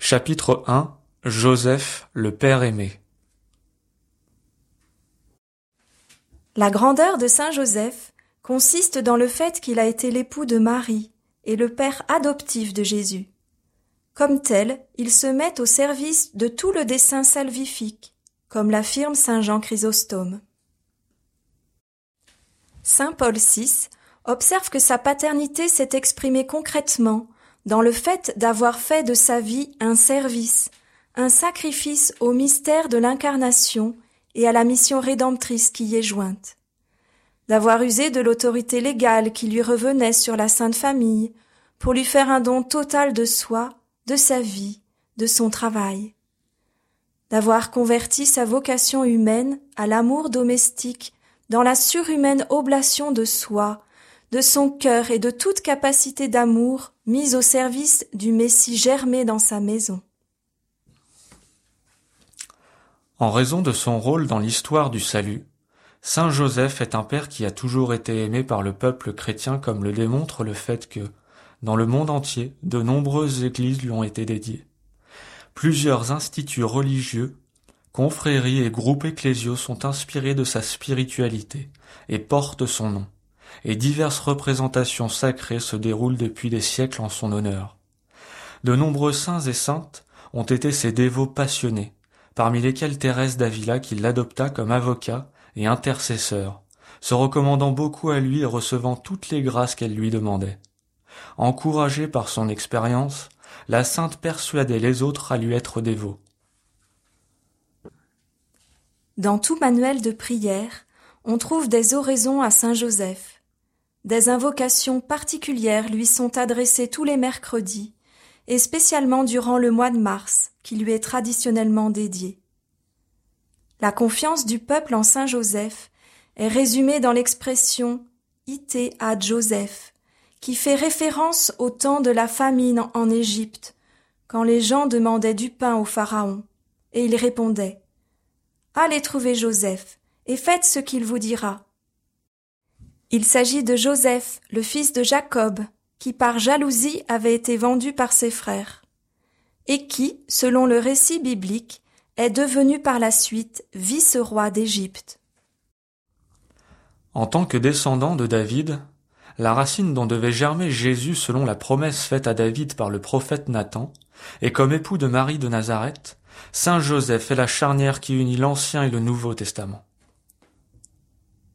Chapitre 1 Joseph, le Père aimé La grandeur de Saint Joseph consiste dans le fait qu'il a été l'époux de Marie et le père adoptif de Jésus. Comme tel, il se met au service de tout le dessein salvifique, comme l'affirme Saint Jean Chrysostome. Saint Paul VI observe que sa paternité s'est exprimée concrètement dans le fait d'avoir fait de sa vie un service, un sacrifice au mystère de l'incarnation et à la mission rédemptrice qui y est jointe. D'avoir usé de l'autorité légale qui lui revenait sur la Sainte Famille pour lui faire un don total de soi, de sa vie, de son travail. D'avoir converti sa vocation humaine à l'amour domestique dans la surhumaine oblation de soi, de son cœur et de toute capacité d'amour mise au service du Messie germé dans sa maison. En raison de son rôle dans l'histoire du salut, Saint Joseph est un père qui a toujours été aimé par le peuple chrétien comme le démontre le fait que, dans le monde entier, de nombreuses églises lui ont été dédiées. Plusieurs instituts religieux, confréries et groupes ecclésiaux sont inspirés de sa spiritualité et portent son nom et diverses représentations sacrées se déroulent depuis des siècles en son honneur. De nombreux saints et saintes ont été ses dévots passionnés, parmi lesquels Thérèse d'Avila qui l'adopta comme avocat et intercesseur, se recommandant beaucoup à lui et recevant toutes les grâces qu'elle lui demandait. Encouragée par son expérience, la sainte persuadait les autres à lui être dévots. Dans tout manuel de prière, on trouve des oraisons à Saint Joseph. Des invocations particulières lui sont adressées tous les mercredis, et spécialement durant le mois de mars, qui lui est traditionnellement dédié. La confiance du peuple en Saint Joseph est résumée dans l'expression ite ad Joseph, qui fait référence au temps de la famine en Égypte, quand les gens demandaient du pain au Pharaon, et il répondait Allez trouver Joseph, et faites ce qu'il vous dira. Il s'agit de Joseph, le fils de Jacob, qui par jalousie avait été vendu par ses frères, et qui, selon le récit biblique, est devenu par la suite vice-roi d'Égypte. En tant que descendant de David, la racine dont devait germer Jésus selon la promesse faite à David par le prophète Nathan, et comme époux de Marie de Nazareth, Saint Joseph est la charnière qui unit l'Ancien et le Nouveau Testament.